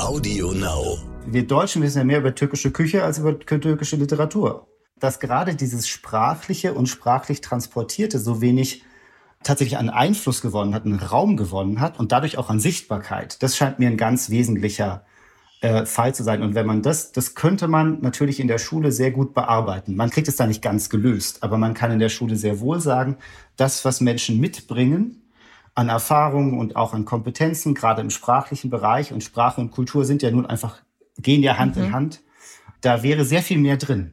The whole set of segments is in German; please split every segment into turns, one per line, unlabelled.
Audio Now.
Wir Deutschen wissen ja mehr über türkische Küche als über türkische Literatur. Dass gerade dieses Sprachliche und sprachlich Transportierte so wenig tatsächlich an Einfluss gewonnen hat, einen Raum gewonnen hat und dadurch auch an Sichtbarkeit. Das scheint mir ein ganz wesentlicher äh, Fall zu sein. Und wenn man das, das könnte man natürlich in der Schule sehr gut bearbeiten. Man kriegt es da nicht ganz gelöst, aber man kann in der Schule sehr wohl sagen, das, was Menschen mitbringen an Erfahrungen und auch an Kompetenzen, gerade im sprachlichen Bereich und Sprache und Kultur sind ja nun einfach, gehen ja Hand mhm. in Hand. Da wäre sehr viel mehr drin.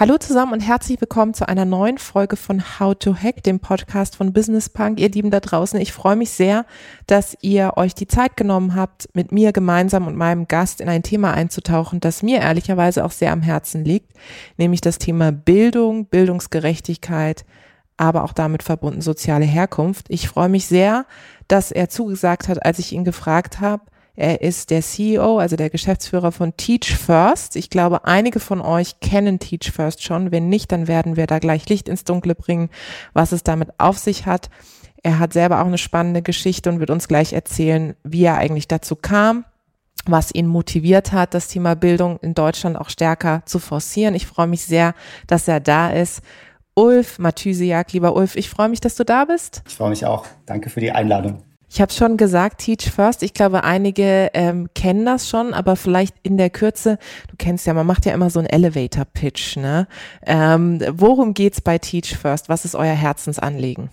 Hallo zusammen und herzlich willkommen zu einer neuen Folge von How to Hack, dem Podcast von Business Punk. Ihr Lieben da draußen, ich freue mich sehr, dass ihr euch die Zeit genommen habt, mit mir gemeinsam und meinem Gast in ein Thema einzutauchen, das mir ehrlicherweise auch sehr am Herzen liegt, nämlich das Thema Bildung, Bildungsgerechtigkeit, aber auch damit verbunden soziale Herkunft. Ich freue mich sehr, dass er zugesagt hat, als ich ihn gefragt habe, er ist der CEO, also der Geschäftsführer von Teach First. Ich glaube, einige von euch kennen Teach First schon. Wenn nicht, dann werden wir da gleich Licht ins Dunkle bringen, was es damit auf sich hat. Er hat selber auch eine spannende Geschichte und wird uns gleich erzählen, wie er eigentlich dazu kam, was ihn motiviert hat, das Thema Bildung in Deutschland auch stärker zu forcieren. Ich freue mich sehr, dass er da ist. Ulf Mathysiak, lieber Ulf, ich freue mich, dass du da bist.
Ich freue mich auch. Danke für die Einladung.
Ich habe schon gesagt, Teach First. Ich glaube, einige ähm, kennen das schon, aber vielleicht in der Kürze, du kennst ja, man macht ja immer so einen Elevator-Pitch. Ne? Ähm, worum geht's bei Teach First? Was ist euer Herzensanliegen?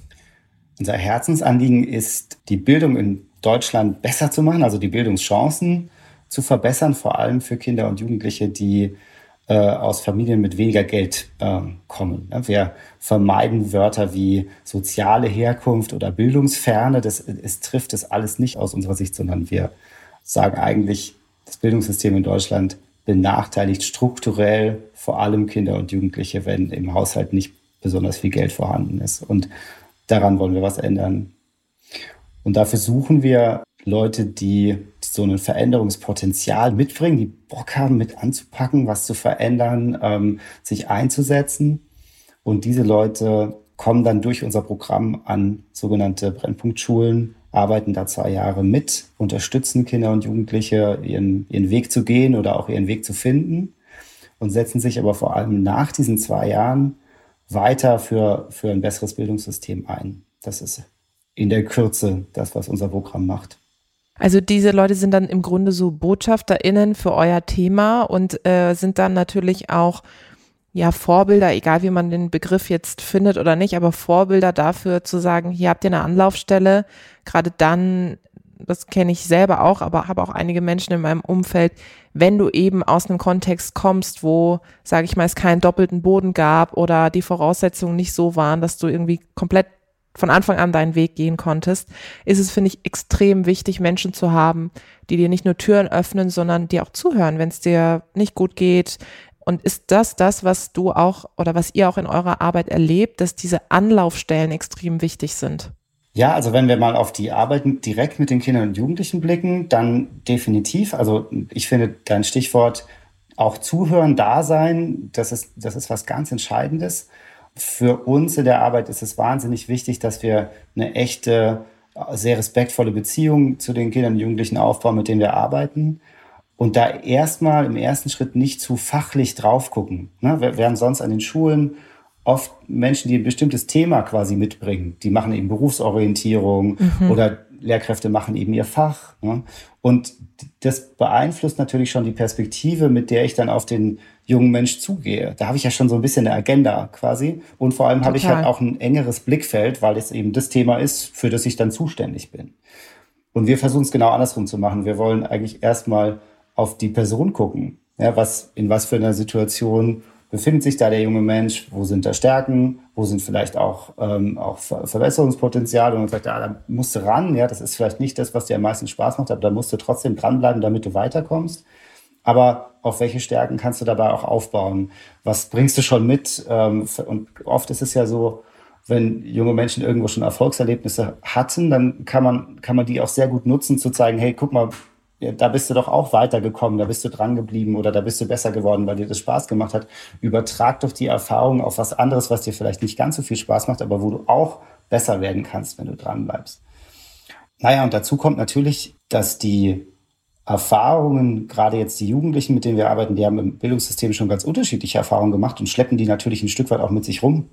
Unser Herzensanliegen ist, die Bildung in Deutschland besser zu machen, also die Bildungschancen zu verbessern, vor allem für Kinder und Jugendliche, die äh, aus Familien mit weniger Geld äh, kommen. Wir vermeiden Wörter wie soziale Herkunft oder Bildungsferne. Das, es trifft das alles nicht aus unserer Sicht, sondern wir sagen eigentlich, das Bildungssystem in Deutschland benachteiligt strukturell vor allem Kinder und Jugendliche, wenn im Haushalt nicht besonders viel Geld vorhanden ist. Und daran wollen wir was ändern. Und dafür suchen wir Leute, die so ein Veränderungspotenzial mitbringen, die Bock haben, mit anzupacken, was zu verändern, ähm, sich einzusetzen. Und diese Leute kommen dann durch unser Programm an sogenannte Brennpunktschulen, arbeiten da zwei Jahre mit, unterstützen Kinder und Jugendliche, ihren, ihren Weg zu gehen oder auch ihren Weg zu finden und setzen sich aber vor allem nach diesen zwei Jahren weiter für, für ein besseres Bildungssystem ein. Das ist in der Kürze das, was unser Programm macht.
Also diese Leute sind dann im Grunde so BotschafterInnen für euer Thema und äh, sind dann natürlich auch ja Vorbilder, egal wie man den Begriff jetzt findet oder nicht, aber Vorbilder dafür zu sagen, hier habt ihr eine Anlaufstelle, gerade dann, das kenne ich selber auch, aber habe auch einige Menschen in meinem Umfeld, wenn du eben aus einem Kontext kommst, wo, sage ich mal, es keinen doppelten Boden gab oder die Voraussetzungen nicht so waren, dass du irgendwie komplett von Anfang an deinen Weg gehen konntest, ist es, finde ich, extrem wichtig, Menschen zu haben, die dir nicht nur Türen öffnen, sondern dir auch zuhören, wenn es dir nicht gut geht. Und ist das das, was du auch oder was ihr auch in eurer Arbeit erlebt, dass diese Anlaufstellen extrem wichtig sind?
Ja, also wenn wir mal auf die Arbeit direkt mit den Kindern und Jugendlichen blicken, dann definitiv. Also ich finde dein Stichwort auch zuhören, da sein, das ist, das ist was ganz Entscheidendes für uns in der Arbeit ist es wahnsinnig wichtig, dass wir eine echte, sehr respektvolle Beziehung zu den Kindern und Jugendlichen aufbauen, mit denen wir arbeiten. Und da erstmal im ersten Schritt nicht zu fachlich drauf gucken. Ne? Wir, wir haben sonst an den Schulen oft Menschen, die ein bestimmtes Thema quasi mitbringen. Die machen eben Berufsorientierung mhm. oder Lehrkräfte machen eben ihr Fach. Ne? Und das beeinflusst natürlich schon die Perspektive, mit der ich dann auf den jungen Mensch zugehe. Da habe ich ja schon so ein bisschen eine Agenda quasi. Und vor allem habe ich halt auch ein engeres Blickfeld, weil es eben das Thema ist, für das ich dann zuständig bin. Und wir versuchen es genau andersrum zu machen. Wir wollen eigentlich erstmal auf die Person gucken. Ja, was, in was für einer Situation befindet sich da der junge Mensch, wo sind da Stärken, wo sind vielleicht auch, ähm, auch Verbesserungspotenziale und man sagt, ja, da musst du ran, ja, das ist vielleicht nicht das, was dir am meisten Spaß macht, aber da musst du trotzdem dranbleiben, damit du weiterkommst. Aber auf welche Stärken kannst du dabei auch aufbauen? Was bringst du schon mit? Ähm, und oft ist es ja so, wenn junge Menschen irgendwo schon Erfolgserlebnisse hatten, dann kann man, kann man die auch sehr gut nutzen, zu zeigen, hey, guck mal, da bist du doch auch weitergekommen, da bist du dran geblieben oder da bist du besser geworden, weil dir das Spaß gemacht hat. Übertrag doch die Erfahrung auf was anderes, was dir vielleicht nicht ganz so viel Spaß macht, aber wo du auch besser werden kannst, wenn du dran bleibst. Naja, und dazu kommt natürlich, dass die Erfahrungen, gerade jetzt die Jugendlichen, mit denen wir arbeiten, die haben im Bildungssystem schon ganz unterschiedliche Erfahrungen gemacht und schleppen die natürlich ein Stück weit auch mit sich rum.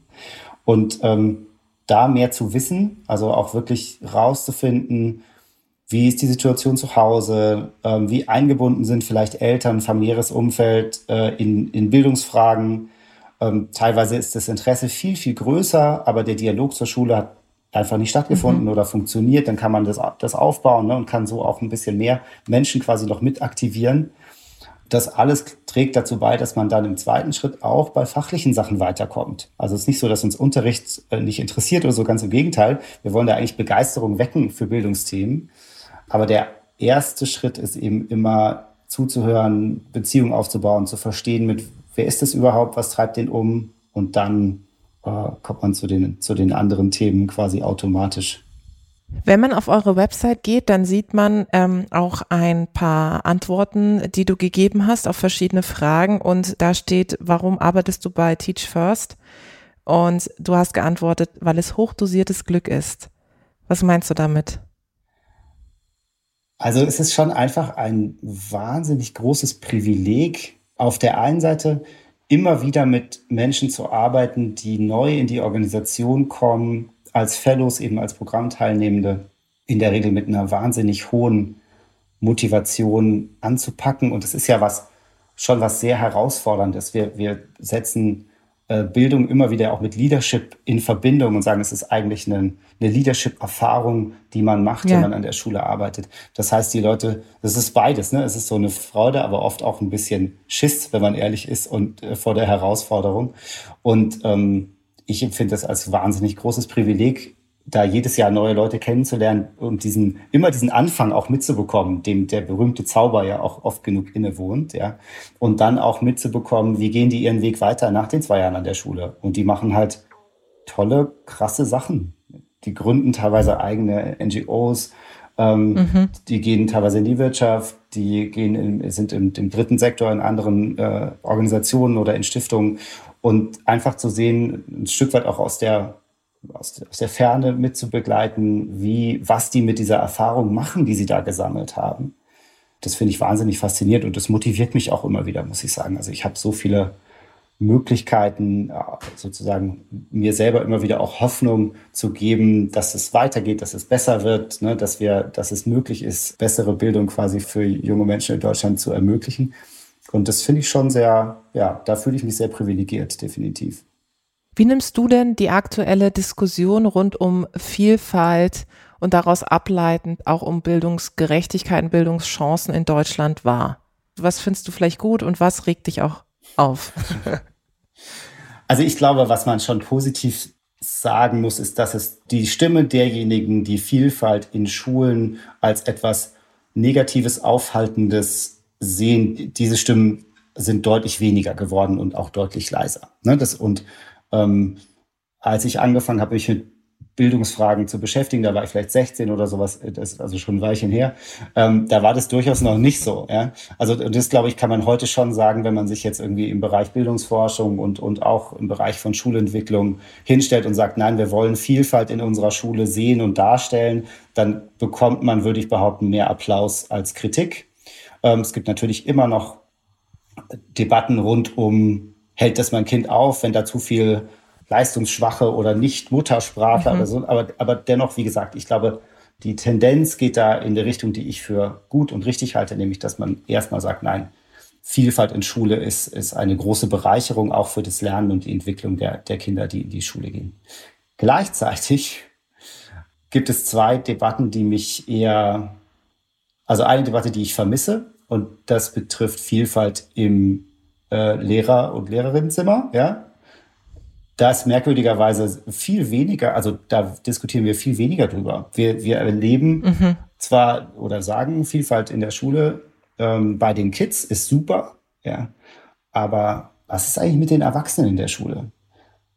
Und ähm, da mehr zu wissen, also auch wirklich rauszufinden, wie ist die Situation zu Hause? Ähm, wie eingebunden sind vielleicht Eltern, familiäres Umfeld äh, in, in Bildungsfragen? Ähm, teilweise ist das Interesse viel, viel größer, aber der Dialog zur Schule hat einfach nicht stattgefunden mhm. oder funktioniert. Dann kann man das, das aufbauen ne, und kann so auch ein bisschen mehr Menschen quasi noch mit aktivieren. Das alles trägt dazu bei, dass man dann im zweiten Schritt auch bei fachlichen Sachen weiterkommt. Also es ist nicht so, dass uns Unterricht äh, nicht interessiert oder so, ganz im Gegenteil. Wir wollen da eigentlich Begeisterung wecken für Bildungsthemen. Aber der erste Schritt ist eben immer zuzuhören, Beziehungen aufzubauen, zu verstehen, mit wer ist es überhaupt, was treibt den um und dann äh, kommt man zu den, zu den anderen Themen quasi automatisch.
Wenn man auf eure Website geht, dann sieht man ähm, auch ein paar Antworten, die du gegeben hast auf verschiedene Fragen und da steht, warum arbeitest du bei Teach First? Und du hast geantwortet, weil es hochdosiertes Glück ist. Was meinst du damit?
Also es ist schon einfach ein wahnsinnig großes Privileg, auf der einen Seite immer wieder mit Menschen zu arbeiten, die neu in die Organisation kommen, als Fellows, eben als Programmteilnehmende, in der Regel mit einer wahnsinnig hohen Motivation anzupacken. Und es ist ja was, schon was sehr herausforderndes. Wir, wir setzen Bildung immer wieder auch mit Leadership in Verbindung und sagen, es ist eigentlich eine, eine Leadership-Erfahrung, die man macht, ja. wenn man an der Schule arbeitet. Das heißt, die Leute, das ist beides, ne? Es ist so eine Freude, aber oft auch ein bisschen Schiss, wenn man ehrlich ist und äh, vor der Herausforderung. Und ähm, ich empfinde das als wahnsinnig großes Privileg, da jedes Jahr neue Leute kennenzulernen und diesen, immer diesen Anfang auch mitzubekommen, dem der berühmte Zauber ja auch oft genug innewohnt, ja. Und dann auch mitzubekommen, wie gehen die ihren Weg weiter nach den zwei Jahren an der Schule. Und die machen halt tolle, krasse Sachen. Die gründen teilweise eigene NGOs, ähm, mhm. die gehen teilweise in die Wirtschaft, die gehen in, sind im, im dritten Sektor in anderen äh, Organisationen oder in Stiftungen. Und einfach zu sehen, ein Stück weit auch aus der aus, der Ferne mit zu begleiten, wie, was die mit dieser Erfahrung machen, die sie da gesammelt haben. Das finde ich wahnsinnig faszinierend und das motiviert mich auch immer wieder, muss ich sagen. Also ich habe so viele Möglichkeiten, sozusagen mir selber immer wieder auch Hoffnung zu geben, dass es weitergeht, dass es besser wird, ne, dass wir, dass es möglich ist, bessere Bildung quasi für junge Menschen in Deutschland zu ermöglichen. Und das finde ich schon sehr, ja, da fühle ich mich sehr privilegiert, definitiv.
Wie nimmst du denn die aktuelle Diskussion rund um Vielfalt und daraus ableitend auch um Bildungsgerechtigkeit und Bildungschancen in Deutschland wahr? Was findest du vielleicht gut und was regt dich auch auf?
Also ich glaube, was man schon positiv sagen muss, ist, dass es die Stimme derjenigen, die Vielfalt in Schulen als etwas Negatives, Aufhaltendes sehen, diese Stimmen sind deutlich weniger geworden und auch deutlich leiser. Ne? Das, und ähm, als ich angefangen habe, mich mit Bildungsfragen zu beschäftigen, da war ich vielleicht 16 oder sowas, das ist also schon ein Weilchen her, ähm, da war das durchaus noch nicht so. Ja? Also das, glaube ich, kann man heute schon sagen, wenn man sich jetzt irgendwie im Bereich Bildungsforschung und, und auch im Bereich von Schulentwicklung hinstellt und sagt, nein, wir wollen Vielfalt in unserer Schule sehen und darstellen, dann bekommt man, würde ich behaupten, mehr Applaus als Kritik. Ähm, es gibt natürlich immer noch Debatten rund um hält das mein Kind auf, wenn da zu viel leistungsschwache oder nicht Muttersprache mhm. oder so. Aber, aber dennoch, wie gesagt, ich glaube, die Tendenz geht da in die Richtung, die ich für gut und richtig halte, nämlich, dass man erstmal sagt, nein, Vielfalt in Schule ist, ist eine große Bereicherung auch für das Lernen und die Entwicklung der, der Kinder, die in die Schule gehen. Gleichzeitig gibt es zwei Debatten, die mich eher, also eine Debatte, die ich vermisse, und das betrifft Vielfalt im äh, Lehrer- und Lehrerinnenzimmer, ja. Da ist merkwürdigerweise viel weniger, also da diskutieren wir viel weniger drüber. Wir, wir erleben mhm. zwar oder sagen, Vielfalt in der Schule ähm, bei den Kids ist super, ja, aber was ist eigentlich mit den Erwachsenen in der Schule?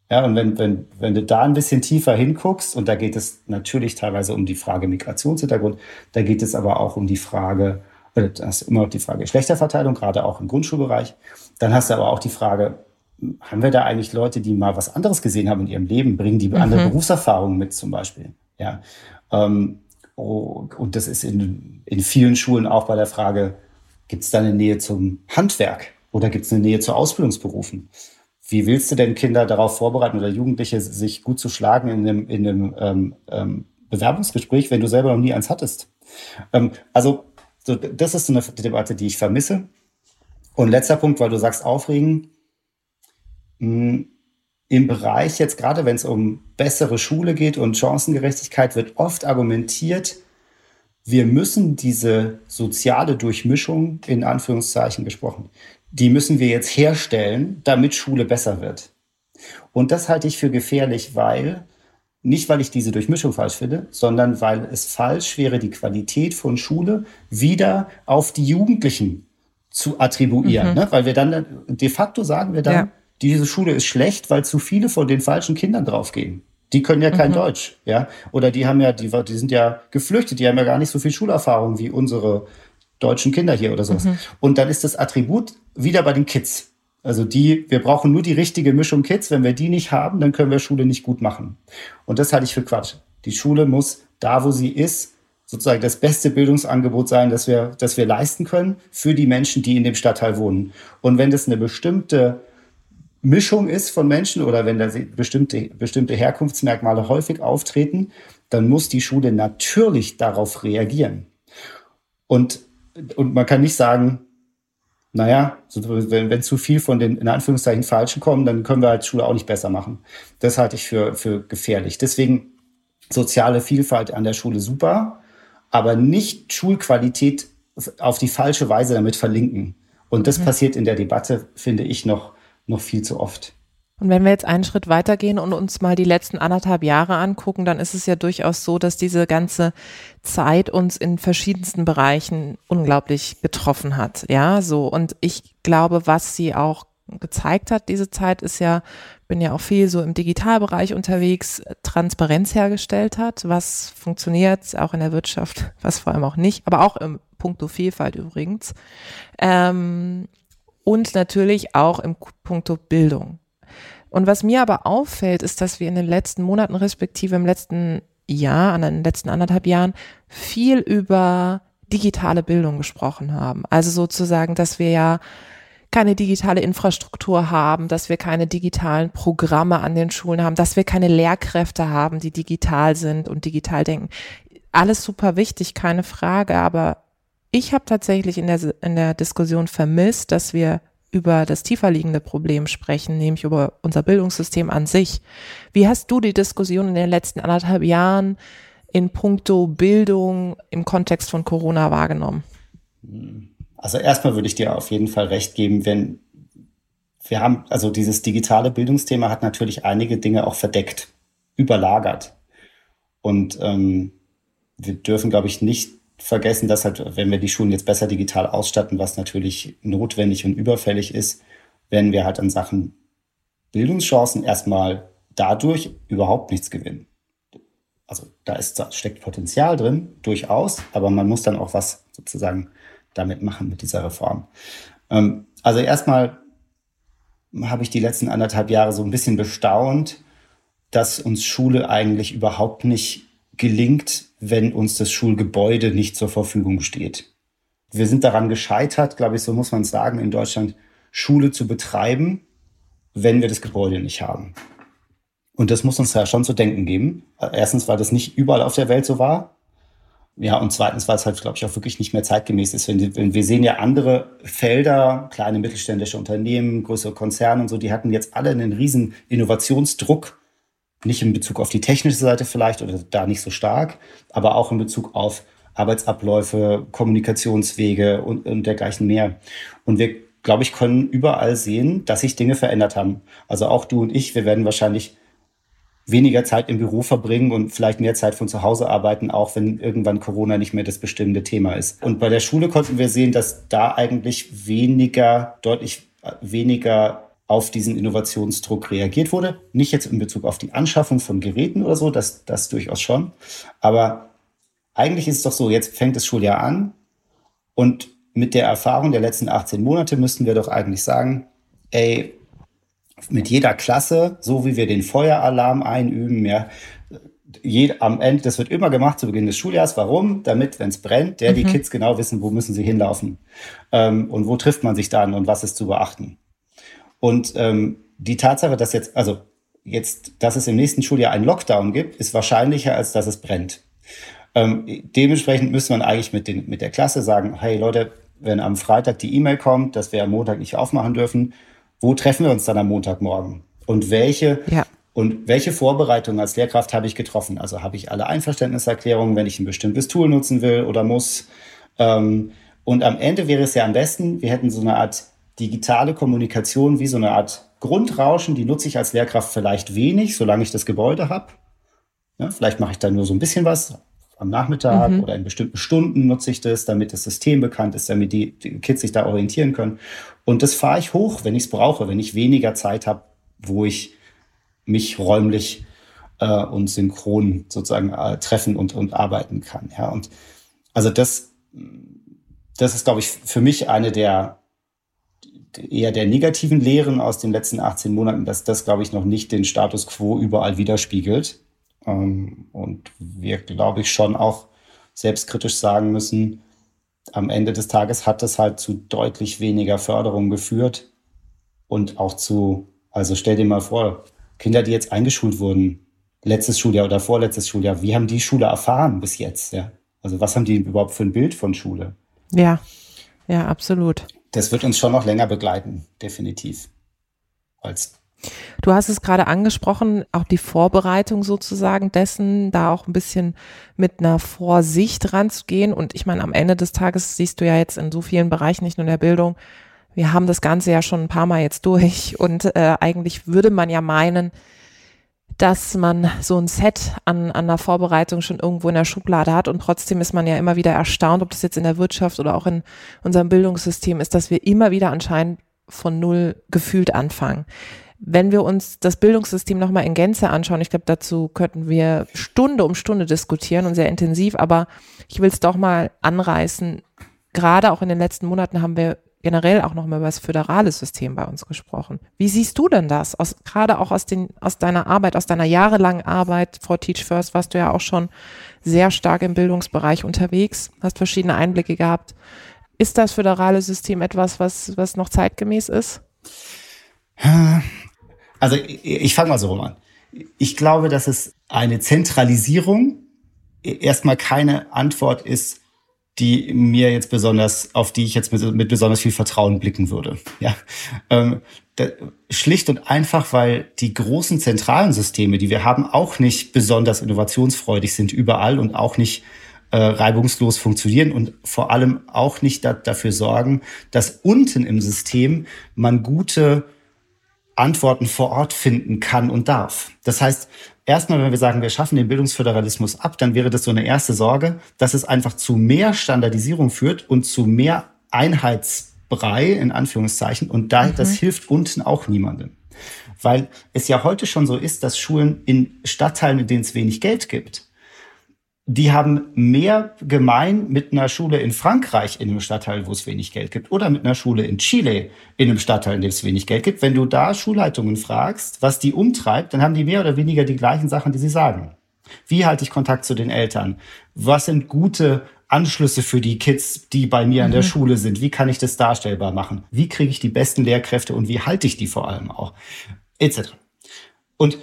Ja, und wenn, wenn, wenn du da ein bisschen tiefer hinguckst, und da geht es natürlich teilweise um die Frage Migrationshintergrund, da geht es aber auch um die Frage, äh, das ist immer noch die Frage Geschlechterverteilung, gerade auch im Grundschulbereich. Dann hast du aber auch die Frage, haben wir da eigentlich Leute, die mal was anderes gesehen haben in ihrem Leben, bringen die mhm. andere Berufserfahrungen mit zum Beispiel? Ja. Ähm, oh, und das ist in, in vielen Schulen auch bei der Frage, gibt es da eine Nähe zum Handwerk oder gibt es eine Nähe zu Ausbildungsberufen? wie willst du denn Kinder darauf vorbereiten oder Jugendliche sich gut zu schlagen in einem, in einem ähm, ähm, Bewerbungsgespräch, wenn du selber noch nie eins hattest? Ähm, also so, das ist so eine Debatte, die ich vermisse. Und letzter Punkt, weil du sagst, aufregen. Mh, hm, Im Bereich jetzt, gerade wenn es um bessere Schule geht und Chancengerechtigkeit, wird oft argumentiert, wir müssen diese soziale Durchmischung, in Anführungszeichen gesprochen, die müssen wir jetzt herstellen, damit Schule besser wird. Und das halte ich für gefährlich, weil, nicht weil ich diese Durchmischung falsch finde, sondern weil es falsch wäre, die Qualität von Schule wieder auf die Jugendlichen zu attribuieren. Mhm. Ne? Weil wir dann de facto sagen wir dann, ja. diese Schule ist schlecht, weil zu viele von den falschen Kindern draufgehen. Die können ja kein mhm. Deutsch, ja. Oder die haben ja, die, die sind ja geflüchtet, die haben ja gar nicht so viel Schulerfahrung wie unsere deutschen Kinder hier oder sowas. Mhm. Und dann ist das Attribut wieder bei den Kids. Also die, wir brauchen nur die richtige Mischung Kids. Wenn wir die nicht haben, dann können wir Schule nicht gut machen. Und das halte ich für Quatsch. Die Schule muss da, wo sie ist, sozusagen das beste Bildungsangebot sein, das wir, das wir leisten können für die Menschen, die in dem Stadtteil wohnen. Und wenn das eine bestimmte Mischung ist von Menschen oder wenn da bestimmte, bestimmte Herkunftsmerkmale häufig auftreten, dann muss die Schule natürlich darauf reagieren. Und und man kann nicht sagen, naja, wenn, wenn zu viel von den in Anführungszeichen Falschen kommen, dann können wir als Schule auch nicht besser machen. Das halte ich für, für gefährlich. Deswegen soziale Vielfalt an der Schule super, aber nicht Schulqualität auf die falsche Weise damit verlinken. Und das mhm. passiert in der Debatte, finde ich, noch, noch viel zu oft.
Und wenn wir jetzt einen Schritt weitergehen und uns mal die letzten anderthalb Jahre angucken, dann ist es ja durchaus so, dass diese ganze Zeit uns in verschiedensten Bereichen unglaublich getroffen hat. Ja, so. Und ich glaube, was sie auch gezeigt hat, diese Zeit ist ja, bin ja auch viel so im Digitalbereich unterwegs, Transparenz hergestellt hat, was funktioniert, auch in der Wirtschaft, was vor allem auch nicht, aber auch im Punkto Vielfalt übrigens. Ähm, und natürlich auch im Punkto Bildung. Und was mir aber auffällt, ist, dass wir in den letzten Monaten, respektive im letzten Jahr, an den letzten anderthalb Jahren, viel über digitale Bildung gesprochen haben. Also sozusagen, dass wir ja keine digitale Infrastruktur haben, dass wir keine digitalen Programme an den Schulen haben, dass wir keine Lehrkräfte haben, die digital sind und digital denken. Alles super wichtig, keine Frage, aber ich habe tatsächlich in der, in der Diskussion vermisst, dass wir über das tiefer liegende Problem sprechen, nämlich über unser Bildungssystem an sich. Wie hast du die Diskussion in den letzten anderthalb Jahren in puncto Bildung im Kontext von Corona wahrgenommen?
Also erstmal würde ich dir auf jeden Fall recht geben, wenn wir haben, also dieses digitale Bildungsthema hat natürlich einige Dinge auch verdeckt, überlagert. Und ähm, wir dürfen, glaube ich, nicht vergessen, dass halt, wenn wir die Schulen jetzt besser digital ausstatten, was natürlich notwendig und überfällig ist, werden wir halt an Sachen Bildungschancen erstmal dadurch überhaupt nichts gewinnen. Also da ist, da steckt Potenzial drin, durchaus, aber man muss dann auch was sozusagen damit machen mit dieser Reform. Ähm, also erstmal habe ich die letzten anderthalb Jahre so ein bisschen bestaunt, dass uns Schule eigentlich überhaupt nicht gelingt, wenn uns das Schulgebäude nicht zur Verfügung steht. Wir sind daran gescheitert, glaube ich, so muss man sagen, in Deutschland Schule zu betreiben, wenn wir das Gebäude nicht haben. Und das muss uns ja schon zu denken geben. Erstens, weil das nicht überall auf der Welt so war. Ja, und zweitens, weil es halt, glaube ich, auch wirklich nicht mehr zeitgemäß ist. Wenn, wir sehen ja andere Felder, kleine mittelständische Unternehmen, größere Konzerne und so, die hatten jetzt alle einen riesen Innovationsdruck nicht in Bezug auf die technische Seite vielleicht oder da nicht so stark, aber auch in Bezug auf Arbeitsabläufe, Kommunikationswege und, und dergleichen mehr. Und wir glaube ich, können überall sehen, dass sich Dinge verändert haben. Also auch du und ich, wir werden wahrscheinlich weniger Zeit im Büro verbringen und vielleicht mehr Zeit von zu Hause arbeiten, auch wenn irgendwann Corona nicht mehr das bestimmende Thema ist. Und bei der Schule konnten wir sehen, dass da eigentlich weniger, deutlich weniger auf diesen Innovationsdruck reagiert wurde. Nicht jetzt in Bezug auf die Anschaffung von Geräten oder so, das, das durchaus schon. Aber eigentlich ist es doch so, jetzt fängt das Schuljahr an und mit der Erfahrung der letzten 18 Monate müssten wir doch eigentlich sagen, ey, mit jeder Klasse, so wie wir den Feueralarm einüben, ja, jed, am Ende, das wird immer gemacht zu Beginn des Schuljahres. Warum? Damit, wenn es brennt, der mhm. die Kids genau wissen, wo müssen sie hinlaufen ähm, und wo trifft man sich dann und was ist zu beachten. Und ähm, die Tatsache, dass jetzt, also jetzt, dass es im nächsten Schuljahr einen Lockdown gibt, ist wahrscheinlicher, als dass es brennt. Ähm, dementsprechend müsste man eigentlich mit, den, mit der Klasse sagen, hey Leute, wenn am Freitag die E-Mail kommt, dass wir am Montag nicht aufmachen dürfen, wo treffen wir uns dann am Montagmorgen? Und welche, ja. und welche Vorbereitungen als Lehrkraft habe ich getroffen? Also habe ich alle Einverständniserklärungen, wenn ich ein bestimmtes Tool nutzen will oder muss? Ähm, und am Ende wäre es ja am besten, wir hätten so eine Art digitale Kommunikation wie so eine Art Grundrauschen, die nutze ich als Lehrkraft vielleicht wenig, solange ich das Gebäude habe. Ja, vielleicht mache ich da nur so ein bisschen was, am Nachmittag mhm. oder in bestimmten Stunden nutze ich das, damit das System bekannt ist, damit die, die Kids sich da orientieren können. Und das fahre ich hoch, wenn ich es brauche, wenn ich weniger Zeit habe, wo ich mich räumlich äh, und synchron sozusagen äh, treffen und, und arbeiten kann. Ja, und also das, das ist, glaube ich, für mich eine der eher der negativen Lehren aus den letzten 18 Monaten, dass das, glaube ich, noch nicht den Status quo überall widerspiegelt. Ähm, und wir, glaube ich, schon auch selbstkritisch sagen müssen, am Ende des Tages hat das halt zu deutlich weniger Förderung geführt und auch zu, also stell dir mal vor, Kinder, die jetzt eingeschult wurden, letztes Schuljahr oder vorletztes Schuljahr, wie haben die Schule erfahren bis jetzt? Ja? Also was haben die überhaupt für ein Bild von Schule?
Ja, ja, absolut.
Das wird uns schon noch länger begleiten, definitiv. Als
Du hast es gerade angesprochen, auch die Vorbereitung sozusagen dessen, da auch ein bisschen mit einer Vorsicht ranzugehen. Und ich meine, am Ende des Tages siehst du ja jetzt in so vielen Bereichen, nicht nur in der Bildung, wir haben das Ganze ja schon ein paar Mal jetzt durch. Und äh, eigentlich würde man ja meinen, dass man so ein Set an, an der Vorbereitung schon irgendwo in der Schublade hat und trotzdem ist man ja immer wieder erstaunt, ob das jetzt in der Wirtschaft oder auch in unserem Bildungssystem ist, dass wir immer wieder anscheinend von null gefühlt anfangen. Wenn wir uns das Bildungssystem nochmal in Gänze anschauen, ich glaube, dazu könnten wir Stunde um Stunde diskutieren und sehr intensiv, aber ich will es doch mal anreißen. Gerade auch in den letzten Monaten haben wir generell auch nochmal über das föderale System bei uns gesprochen. Wie siehst du denn das? Aus, gerade auch aus, den, aus deiner Arbeit, aus deiner jahrelangen Arbeit vor Teach First warst du ja auch schon sehr stark im Bildungsbereich unterwegs, hast verschiedene Einblicke gehabt. Ist das föderale System etwas, was, was noch zeitgemäß ist?
Also ich, ich fange mal so rum an. Ich glaube, dass es eine Zentralisierung erstmal keine Antwort ist, die mir jetzt besonders, auf die ich jetzt mit, mit besonders viel Vertrauen blicken würde. Ja, ähm, da, schlicht und einfach, weil die großen zentralen Systeme, die wir haben, auch nicht besonders innovationsfreudig sind überall und auch nicht äh, reibungslos funktionieren und vor allem auch nicht da, dafür sorgen, dass unten im System man gute Antworten vor Ort finden kann und darf. Das heißt, erstmal, wenn wir sagen, wir schaffen den Bildungsföderalismus ab, dann wäre das so eine erste Sorge, dass es einfach zu mehr Standardisierung führt und zu mehr Einheitsbrei, in Anführungszeichen. Und da, mhm. das hilft unten auch niemandem. Weil es ja heute schon so ist, dass Schulen in Stadtteilen, in denen es wenig Geld gibt, die haben mehr gemein mit einer Schule in Frankreich in einem Stadtteil, wo es wenig Geld gibt, oder mit einer Schule in Chile in einem Stadtteil, in dem es wenig Geld gibt. Wenn du da Schulleitungen fragst, was die umtreibt, dann haben die mehr oder weniger die gleichen Sachen, die sie sagen. Wie halte ich Kontakt zu den Eltern? Was sind gute Anschlüsse für die Kids, die bei mir an der mhm. Schule sind? Wie kann ich das darstellbar machen? Wie kriege ich die besten Lehrkräfte und wie halte ich die vor allem auch? Etc. Und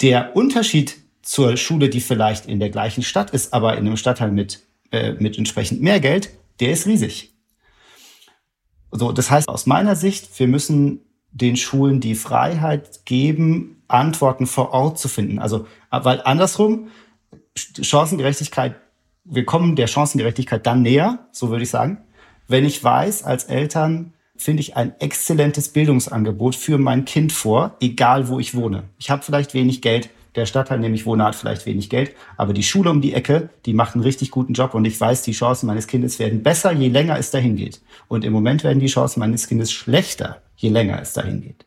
der Unterschied zur Schule, die vielleicht in der gleichen Stadt ist, aber in einem Stadtteil mit, äh, mit entsprechend mehr Geld, der ist riesig. So, das heißt, aus meiner Sicht, wir müssen den Schulen die Freiheit geben, Antworten vor Ort zu finden. Also, weil andersrum, Chancengerechtigkeit, wir kommen der Chancengerechtigkeit dann näher, so würde ich sagen, wenn ich weiß als Eltern, finde ich ein exzellentes Bildungsangebot für mein Kind vor, egal wo ich wohne. Ich habe vielleicht wenig Geld, der Stadtteil, in dem ich wohne, hat vielleicht wenig Geld, aber die Schule um die Ecke, die macht einen richtig guten Job und ich weiß, die Chancen meines Kindes werden besser, je länger es dahin geht. Und im Moment werden die Chancen meines Kindes schlechter, je länger es dahin geht.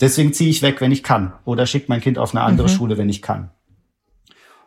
Deswegen ziehe ich weg, wenn ich kann, oder schicke mein Kind auf eine andere mhm. Schule, wenn ich kann.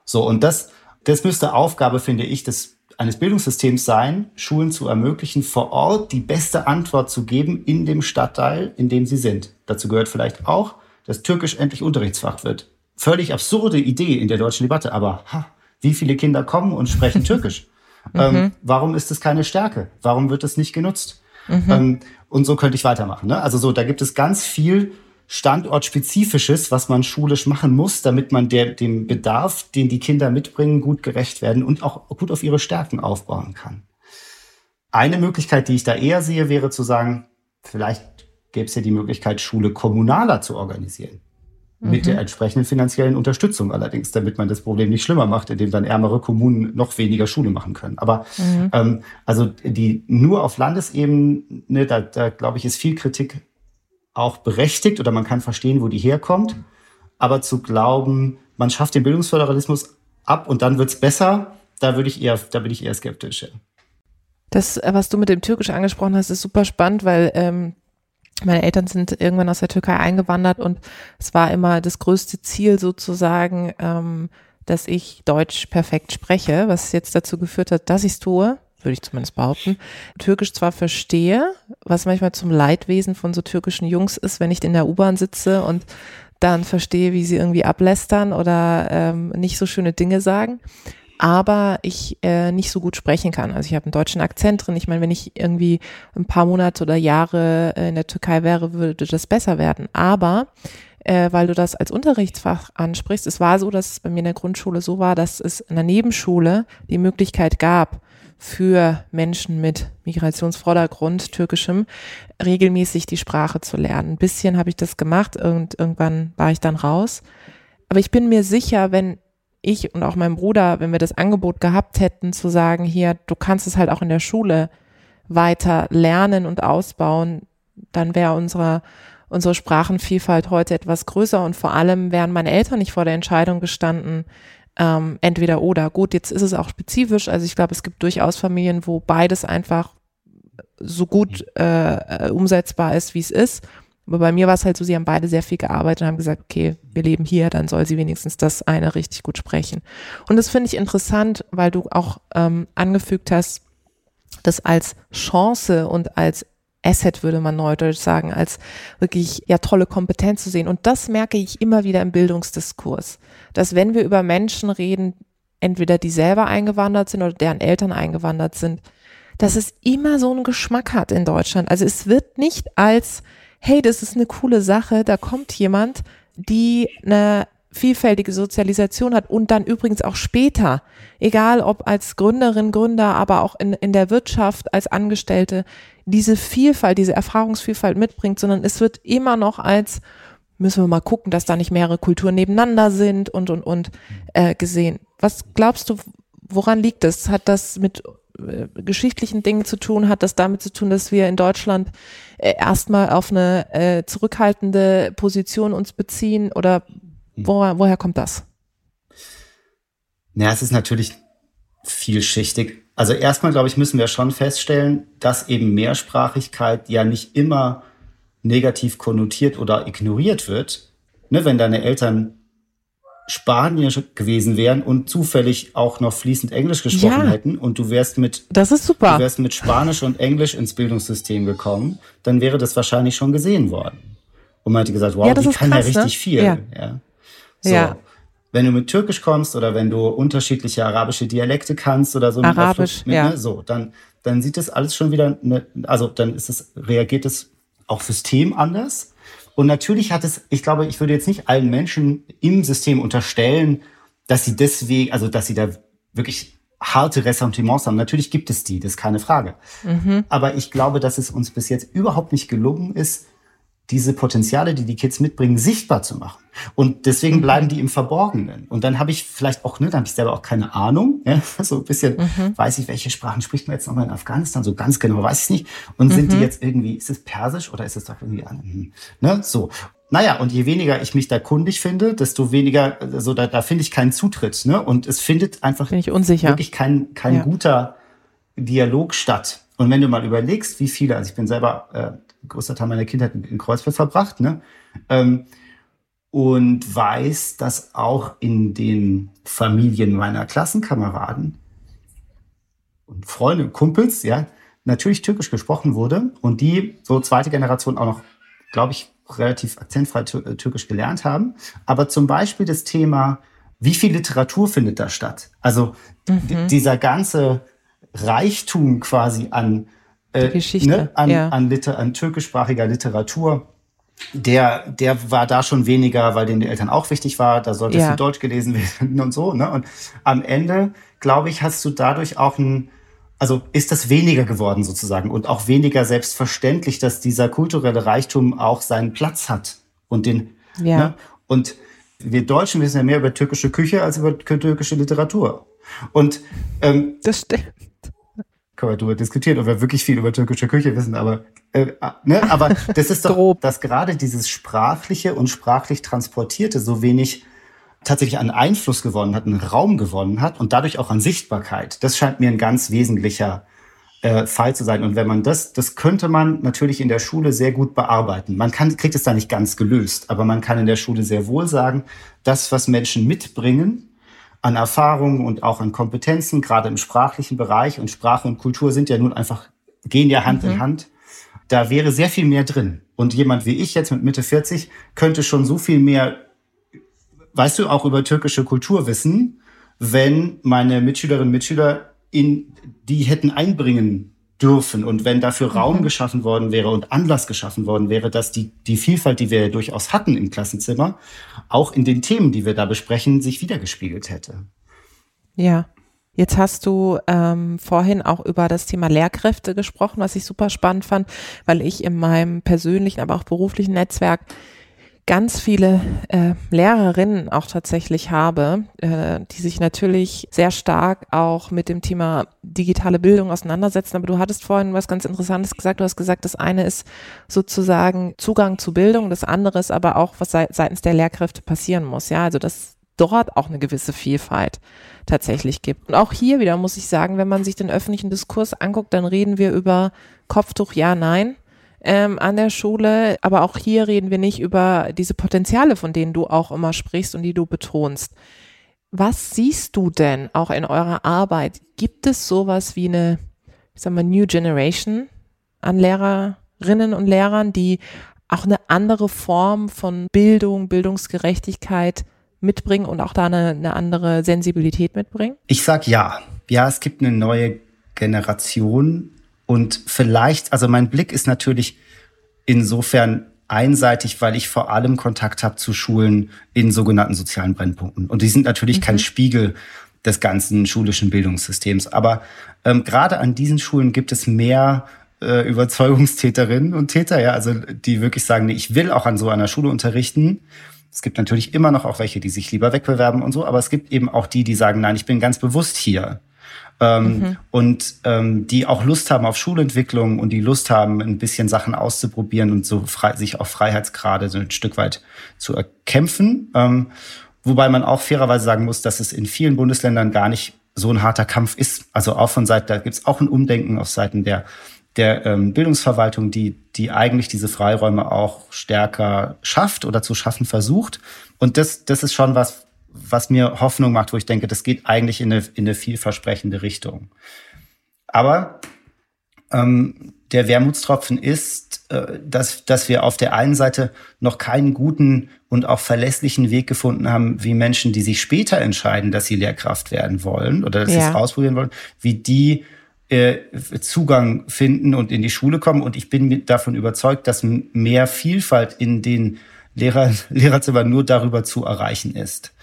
So, und das, das müsste Aufgabe, finde ich, des, eines Bildungssystems sein, Schulen zu ermöglichen, vor Ort die beste Antwort zu geben in dem Stadtteil, in dem sie sind. Dazu gehört vielleicht auch, dass Türkisch endlich Unterrichtsfach wird völlig absurde Idee in der deutschen Debatte, aber ha, wie viele Kinder kommen und sprechen Türkisch? ähm, mhm. warum ist es keine Stärke? Warum wird es nicht genutzt? Mhm. Ähm, und so könnte ich weitermachen. Ne? Also so, da gibt es ganz viel Standortspezifisches, was man schulisch machen muss, damit man der, dem Bedarf, den die Kinder mitbringen, gut gerecht werden und auch gut auf ihre Stärken aufbauen kann. Eine Möglichkeit, die ich da eher sehe, wäre zu sagen, vielleicht gäbe es ja die Möglichkeit, Schule kommunaler zu organisieren mit mhm. der entsprechenden finanziellen Unterstützung allerdings, damit man das Problem nicht schlimmer macht, indem dann ärmere Kommunen noch weniger Schule machen können. Aber mhm. ähm, also die nur auf Landesebene, da, da glaube ich, ist viel Kritik auch berechtigt oder man kann verstehen, wo die herkommt. Aber zu glauben, man schafft den Bildungsföderalismus ab und dann wird's besser, da würde ich eher, da bin ich eher skeptisch. Ja.
Das, was du mit dem Türkisch angesprochen hast, ist super spannend, weil ähm, meine Eltern sind irgendwann aus der Türkei eingewandert und es war immer das größte Ziel sozusagen, ähm, dass ich Deutsch perfekt spreche, was jetzt dazu geführt hat, dass ich es tue, würde ich zumindest behaupten. Türkisch zwar verstehe, was manchmal zum Leidwesen von so türkischen Jungs ist, wenn ich in der U-Bahn sitze und dann verstehe, wie sie irgendwie ablästern oder ähm, nicht so schöne Dinge sagen aber ich äh, nicht so gut sprechen kann. Also ich habe einen deutschen Akzent drin. Ich meine, wenn ich irgendwie ein paar Monate oder Jahre äh, in der Türkei wäre, würde das besser werden. Aber äh, weil du das als Unterrichtsfach ansprichst, es war so, dass es bei mir in der Grundschule so war, dass es in der Nebenschule die Möglichkeit gab, für Menschen mit Migrationsvordergrund, türkischem, regelmäßig die Sprache zu lernen. Ein bisschen habe ich das gemacht und irgendwann war ich dann raus. Aber ich bin mir sicher, wenn ich und auch mein Bruder, wenn wir das Angebot gehabt hätten, zu sagen, hier, du kannst es halt auch in der Schule weiter lernen und ausbauen, dann wäre unsere, unsere Sprachenvielfalt heute etwas größer und vor allem wären meine Eltern nicht vor der Entscheidung gestanden, ähm, entweder oder. Gut, jetzt ist es auch spezifisch. Also ich glaube, es gibt durchaus Familien, wo beides einfach so gut äh, umsetzbar ist, wie es ist. Aber bei mir war es halt so, sie haben beide sehr viel gearbeitet und haben gesagt, okay, wir leben hier, dann soll sie wenigstens das eine richtig gut sprechen. Und das finde ich interessant, weil du auch ähm, angefügt hast, das als Chance und als Asset, würde man neudeutsch sagen, als wirklich ja tolle Kompetenz zu sehen. Und das merke ich immer wieder im Bildungsdiskurs, dass wenn wir über Menschen reden, entweder die selber eingewandert sind oder deren Eltern eingewandert sind, dass es immer so einen Geschmack hat in Deutschland. Also es wird nicht als hey, das ist eine coole Sache, da kommt jemand, die eine vielfältige Sozialisation hat und dann übrigens auch später, egal ob als Gründerin, Gründer, aber auch in, in der Wirtschaft als Angestellte, diese Vielfalt, diese Erfahrungsvielfalt mitbringt, sondern es wird immer noch als, müssen wir mal gucken, dass da nicht mehrere Kulturen nebeneinander sind und, und, und äh, gesehen. Was glaubst du, woran liegt das? Hat das mit äh, geschichtlichen Dingen zu tun, hat das damit zu tun, dass wir in Deutschland äh, erstmal auf eine äh, zurückhaltende Position uns beziehen oder hm. wo, woher kommt das?
Ja, es ist natürlich vielschichtig. Also erstmal, glaube ich, müssen wir schon feststellen, dass eben Mehrsprachigkeit ja nicht immer negativ konnotiert oder ignoriert wird. Ne, wenn deine Eltern Spanier gewesen wären und zufällig auch noch fließend Englisch gesprochen ja. hätten und du wärst mit
das ist super.
du wärst mit Spanisch und Englisch ins Bildungssystem gekommen, dann wäre das wahrscheinlich schon gesehen worden. Und man hätte gesagt, wow, ja, die kann krass, ja richtig ne? viel. Ja. Ja. So. ja. Wenn du mit Türkisch kommst oder wenn du unterschiedliche arabische Dialekte kannst oder so,
Arabisch, mit,
ja. Ne, so, dann, dann sieht das alles schon wieder, ne, also dann ist es, reagiert es auch System anders. Und natürlich hat es, ich glaube, ich würde jetzt nicht allen Menschen im System unterstellen, dass sie deswegen, also dass sie da wirklich harte Ressentiments haben. Natürlich gibt es die, das ist keine Frage. Mhm. Aber ich glaube, dass es uns bis jetzt überhaupt nicht gelungen ist, diese Potenziale, die die Kids mitbringen, sichtbar zu machen. Und deswegen mhm. bleiben die im Verborgenen. Und dann habe ich vielleicht auch, ne, dann habe ich selber auch keine Ahnung. Ja? So ein bisschen mhm. weiß ich, welche Sprachen spricht man jetzt nochmal in Afghanistan. So ganz genau weiß ich nicht. Und mhm. sind die mhm. jetzt irgendwie, ist es Persisch oder ist es doch irgendwie an? Hm, ne? So. Naja, und je weniger ich mich da kundig finde, desto weniger, also da, da finde ich keinen Zutritt. Ne? Und es findet einfach wirklich kein, kein ja. guter Dialog statt. Und wenn du mal überlegst, wie viele, also ich bin selber äh, größter Teil meiner Kindheit in Kreuzfeld verbracht, ne? Ähm, und weiß, dass auch in den Familien meiner Klassenkameraden und Freunde und Kumpels, ja, natürlich Türkisch gesprochen wurde und die so zweite Generation auch noch, glaube ich, relativ akzentfrei äh, Türkisch gelernt haben. Aber zum Beispiel das Thema, wie viel Literatur findet da statt? Also mhm. dieser ganze Reichtum quasi an,
äh, Geschichte, ne,
an, ja. an, Liter an türkischsprachiger Literatur, der, der war da schon weniger, weil den die Eltern auch wichtig war. Da sollte ja. es in Deutsch gelesen werden und so. Ne? Und am Ende, glaube ich, hast du dadurch auch ein, also ist das weniger geworden sozusagen und auch weniger selbstverständlich, dass dieser kulturelle Reichtum auch seinen Platz hat und den, ja. ne? und wir Deutschen wissen ja mehr über türkische Küche als über türkische Literatur. Und ähm,
das stimmt
können wir darüber diskutieren, ob wir wirklich viel über türkische Küche wissen, aber, äh, ne? aber das ist doch, dass gerade dieses Sprachliche und sprachlich Transportierte so wenig tatsächlich an Einfluss gewonnen hat, einen Raum gewonnen hat und dadurch auch an Sichtbarkeit. Das scheint mir ein ganz wesentlicher äh, Fall zu sein. Und wenn man das, das könnte man natürlich in der Schule sehr gut bearbeiten. Man kann, kriegt es da nicht ganz gelöst, aber man kann in der Schule sehr wohl sagen, das, was Menschen mitbringen, an Erfahrungen und auch an Kompetenzen, gerade im sprachlichen Bereich. Und Sprache und Kultur sind ja nun einfach, gehen ja Hand mhm. in Hand. Da wäre sehr viel mehr drin. Und jemand wie ich jetzt mit Mitte 40 könnte schon so viel mehr, weißt du, auch über türkische Kultur wissen, wenn meine Mitschülerinnen und Mitschüler in die hätten einbringen dürfen. Und wenn dafür Raum mhm. geschaffen worden wäre und Anlass geschaffen worden wäre, dass die, die Vielfalt, die wir durchaus hatten im Klassenzimmer, auch in den Themen, die wir da besprechen, sich wiedergespiegelt hätte.
Ja. Jetzt hast du ähm, vorhin auch über das Thema Lehrkräfte gesprochen, was ich super spannend fand, weil ich in meinem persönlichen, aber auch beruflichen Netzwerk ganz viele äh, Lehrerinnen auch tatsächlich habe, äh, die sich natürlich sehr stark auch mit dem Thema digitale Bildung auseinandersetzen. Aber du hattest vorhin was ganz Interessantes gesagt. Du hast gesagt, das eine ist sozusagen Zugang zu Bildung, das andere ist aber auch, was seitens der Lehrkräfte passieren muss. Ja, also dass dort auch eine gewisse Vielfalt tatsächlich gibt. Und auch hier wieder muss ich sagen, wenn man sich den öffentlichen Diskurs anguckt, dann reden wir über Kopftuch ja, nein ähm, an der Schule. Aber auch hier reden wir nicht über diese Potenziale, von denen du auch immer sprichst und die du betonst. Was siehst du denn auch in eurer Arbeit? Gibt es sowas wie eine, ich sag mal, New Generation an Lehrerinnen und Lehrern, die auch eine andere Form von Bildung, Bildungsgerechtigkeit mitbringen und auch da eine, eine andere Sensibilität mitbringen?
Ich sag ja. Ja, es gibt eine neue Generation, und vielleicht, also mein Blick ist natürlich insofern einseitig, weil ich vor allem Kontakt habe zu Schulen in sogenannten sozialen Brennpunkten. Und die sind natürlich mhm. kein Spiegel des ganzen schulischen Bildungssystems. Aber ähm, gerade an diesen Schulen gibt es mehr äh, Überzeugungstäterinnen und Täter, ja, also die wirklich sagen, nee, ich will auch an so einer Schule unterrichten. Es gibt natürlich immer noch auch welche, die sich lieber wegbewerben und so, aber es gibt eben auch die, die sagen, nein, ich bin ganz bewusst hier ähm, mhm. und ähm, die auch Lust haben auf Schulentwicklung und die Lust haben, ein bisschen Sachen auszuprobieren und so frei, sich auch Freiheitsgrade so ein Stück weit zu erkämpfen. Ähm, wobei man auch fairerweise sagen muss, dass es in vielen Bundesländern gar nicht so ein harter Kampf ist. Also auch von Seiten, da gibt es auch ein Umdenken auf Seiten der der ähm, Bildungsverwaltung, die, die eigentlich diese Freiräume auch stärker schafft oder zu schaffen versucht. Und das, das ist schon was, was mir Hoffnung macht, wo ich denke, das geht eigentlich in eine, in eine vielversprechende Richtung. Aber ähm, der Wermutstropfen ist, äh, dass, dass wir auf der einen Seite noch keinen guten und auch verlässlichen Weg gefunden haben, wie Menschen, die sich später entscheiden, dass sie Lehrkraft werden wollen oder dass ja. sie es ausprobieren wollen, wie die äh, Zugang finden und in die Schule kommen. Und ich bin davon überzeugt, dass mehr Vielfalt in den Lehrer, Lehrerzimmer nur darüber zu erreichen ist.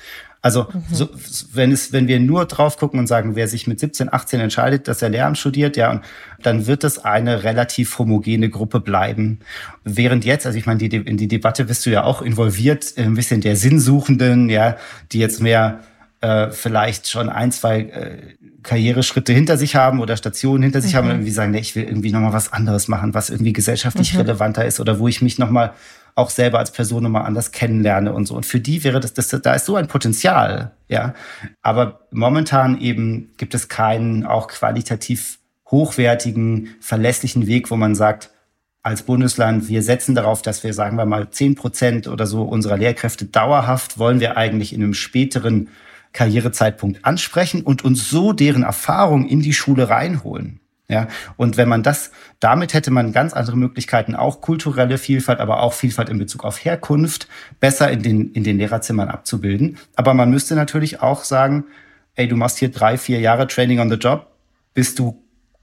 Also mhm. so, wenn es, wenn wir nur drauf gucken und sagen, wer sich mit 17, 18 entscheidet, dass er Lehramt studiert, ja, und dann wird es eine relativ homogene Gruppe bleiben. Während jetzt, also ich meine, die, in die Debatte bist du ja auch involviert, ein bisschen der Sinnsuchenden, ja, die jetzt mehr äh, vielleicht schon ein, zwei äh, Karriereschritte hinter sich haben oder Stationen hinter sich mhm. haben und irgendwie sagen, nee, ich will irgendwie nochmal was anderes machen, was irgendwie gesellschaftlich mhm. relevanter ist oder wo ich mich nochmal auch selber als Person nochmal anders kennenlerne und so. Und für die wäre das, das, da ist so ein Potenzial, ja. Aber momentan eben gibt es keinen auch qualitativ hochwertigen, verlässlichen Weg, wo man sagt, als Bundesland, wir setzen darauf, dass wir, sagen wir mal, zehn Prozent oder so unserer Lehrkräfte dauerhaft wollen wir eigentlich in einem späteren Karrierezeitpunkt ansprechen und uns so deren Erfahrung in die Schule reinholen. Ja, und wenn man das, damit hätte man ganz andere Möglichkeiten, auch kulturelle Vielfalt, aber auch Vielfalt in Bezug auf Herkunft besser in den, in den Lehrerzimmern abzubilden. Aber man müsste natürlich auch sagen, ey, du machst hier drei, vier Jahre Training on the Job, bis du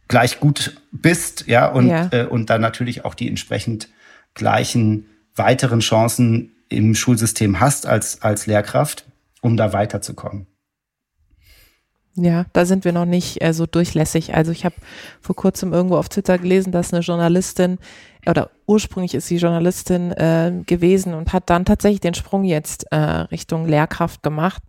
gleich gut bist, ja, und, ja. Äh, und dann natürlich auch die entsprechend gleichen weiteren Chancen im Schulsystem hast als, als Lehrkraft, um da weiterzukommen.
Ja, da sind wir noch nicht äh, so durchlässig. Also ich habe vor kurzem irgendwo auf Twitter gelesen, dass eine Journalistin oder ursprünglich ist sie Journalistin äh, gewesen und hat dann tatsächlich den Sprung jetzt äh, Richtung Lehrkraft gemacht.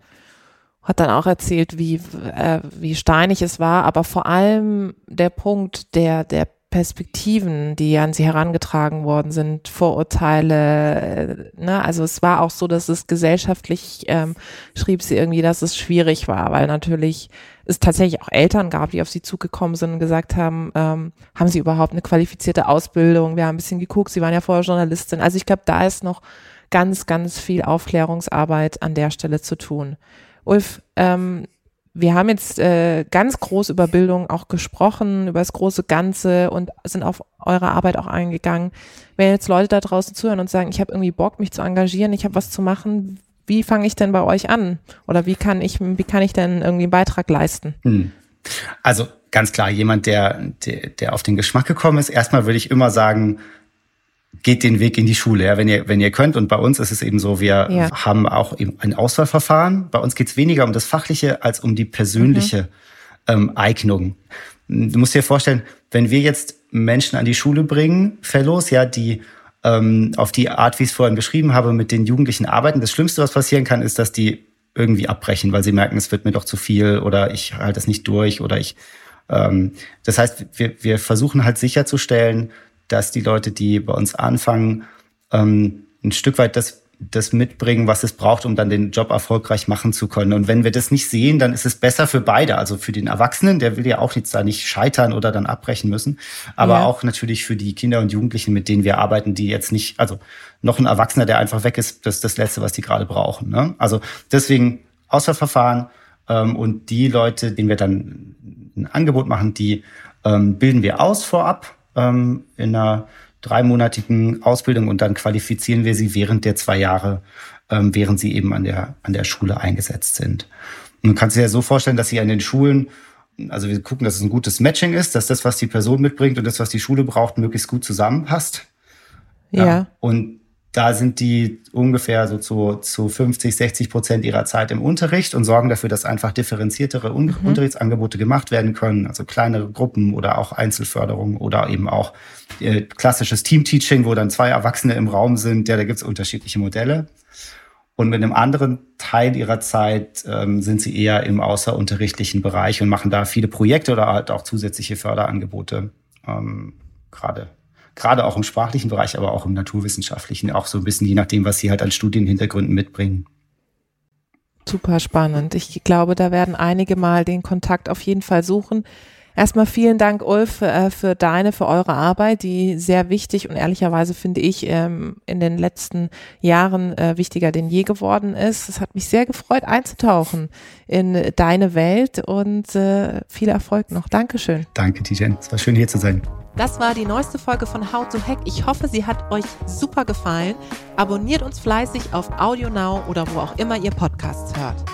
Hat dann auch erzählt, wie, äh, wie steinig es war, aber vor allem der Punkt der, der Perspektiven, die an sie herangetragen worden sind, Vorurteile. Äh, ne? Also es war auch so, dass es gesellschaftlich, ähm, schrieb sie irgendwie, dass es schwierig war, weil natürlich es tatsächlich auch Eltern gab, die auf sie zugekommen sind und gesagt haben, ähm, haben sie überhaupt eine qualifizierte Ausbildung? Wir haben ein bisschen geguckt, sie waren ja vorher Journalistin. Also ich glaube, da ist noch ganz, ganz viel Aufklärungsarbeit an der Stelle zu tun. Ulf, ähm, wir haben jetzt äh, ganz groß über Bildung auch gesprochen, über das große Ganze und sind auf eure Arbeit auch eingegangen. Wenn jetzt Leute da draußen zuhören und sagen, ich habe irgendwie Bock, mich zu engagieren, ich habe was zu machen, wie fange ich denn bei euch an? Oder wie kann ich, wie kann ich denn irgendwie einen Beitrag leisten? Hm.
Also ganz klar, jemand, der, der, der auf den Geschmack gekommen ist, erstmal würde ich immer sagen, geht den Weg in die Schule, ja, wenn ihr, wenn ihr könnt. Und bei uns ist es eben so, wir ja. haben auch eben ein Auswahlverfahren. Bei uns geht es weniger um das Fachliche als um die persönliche mhm. ähm, Eignung. Du musst dir vorstellen, wenn wir jetzt Menschen an die Schule bringen, Fellows, ja, die ähm, auf die Art, wie ich es vorhin beschrieben habe, mit den Jugendlichen arbeiten, das Schlimmste, was passieren kann, ist, dass die irgendwie abbrechen, weil sie merken, es wird mir doch zu viel oder ich halte es nicht durch oder ich. Ähm, das heißt, wir, wir versuchen halt sicherzustellen, dass die Leute, die bei uns anfangen, ähm, ein Stück weit das, das mitbringen, was es braucht, um dann den Job erfolgreich machen zu können. Und wenn wir das nicht sehen, dann ist es besser für beide. Also für den Erwachsenen, der will ja auch jetzt da nicht scheitern oder dann abbrechen müssen, aber ja. auch natürlich für die Kinder und Jugendlichen, mit denen wir arbeiten, die jetzt nicht, also noch ein Erwachsener, der einfach weg ist, das ist das Letzte, was die gerade brauchen. Ne? Also deswegen Auswahlverfahren ähm, und die Leute, denen wir dann ein Angebot machen, die ähm, bilden wir aus vorab ähm, in einer dreimonatigen Ausbildung und dann qualifizieren wir sie während der zwei Jahre, ähm, während sie eben an der, an der Schule eingesetzt sind. Und du kannst dir ja so vorstellen, dass sie an den Schulen, also wir gucken, dass es ein gutes Matching ist, dass das, was die Person mitbringt und das, was die Schule braucht, möglichst gut zusammenpasst.
Ja. ja.
Und da sind die ungefähr so zu, zu 50, 60 Prozent ihrer Zeit im Unterricht und sorgen dafür, dass einfach differenziertere Un mhm. Unterrichtsangebote gemacht werden können, also kleinere Gruppen oder auch Einzelförderung oder eben auch äh, klassisches Teamteaching, wo dann zwei Erwachsene im Raum sind. Ja, da gibt es unterschiedliche Modelle. Und mit einem anderen Teil ihrer Zeit ähm, sind sie eher im außerunterrichtlichen Bereich und machen da viele Projekte oder halt auch zusätzliche Förderangebote ähm, gerade gerade auch im sprachlichen Bereich, aber auch im naturwissenschaftlichen, auch so ein bisschen je nachdem, was sie halt an Studienhintergründen mitbringen.
Super spannend. Ich glaube, da werden einige mal den Kontakt auf jeden Fall suchen. Erstmal vielen Dank, Ulf, äh, für deine, für eure Arbeit, die sehr wichtig und ehrlicherweise finde ich ähm, in den letzten Jahren äh, wichtiger denn je geworden ist. Es hat mich sehr gefreut, einzutauchen in deine Welt und äh, viel Erfolg noch. Dankeschön.
Danke, Tijen. Es war schön hier zu sein.
Das war die neueste Folge von How to Hack. Ich hoffe, sie hat euch super gefallen. Abonniert uns fleißig auf AudioNow oder wo auch immer ihr Podcasts hört.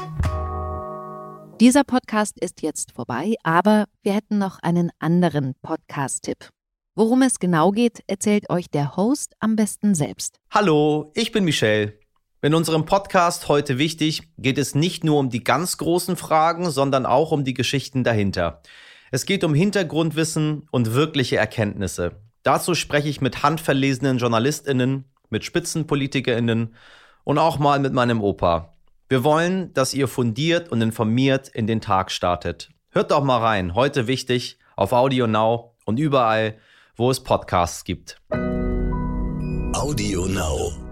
Dieser Podcast ist jetzt vorbei, aber wir hätten noch einen anderen Podcast-Tipp. Worum es genau geht, erzählt euch der Host am besten selbst.
Hallo, ich bin Michelle. In unserem Podcast heute wichtig geht es nicht nur um die ganz großen Fragen, sondern auch um die Geschichten dahinter. Es geht um Hintergrundwissen und wirkliche Erkenntnisse. Dazu spreche ich mit handverlesenen Journalistinnen, mit Spitzenpolitikerinnen und auch mal mit meinem Opa. Wir wollen, dass ihr fundiert und informiert in den Tag startet. Hört doch mal rein, heute wichtig, auf Audio Now und überall, wo es Podcasts gibt.
Audio Now.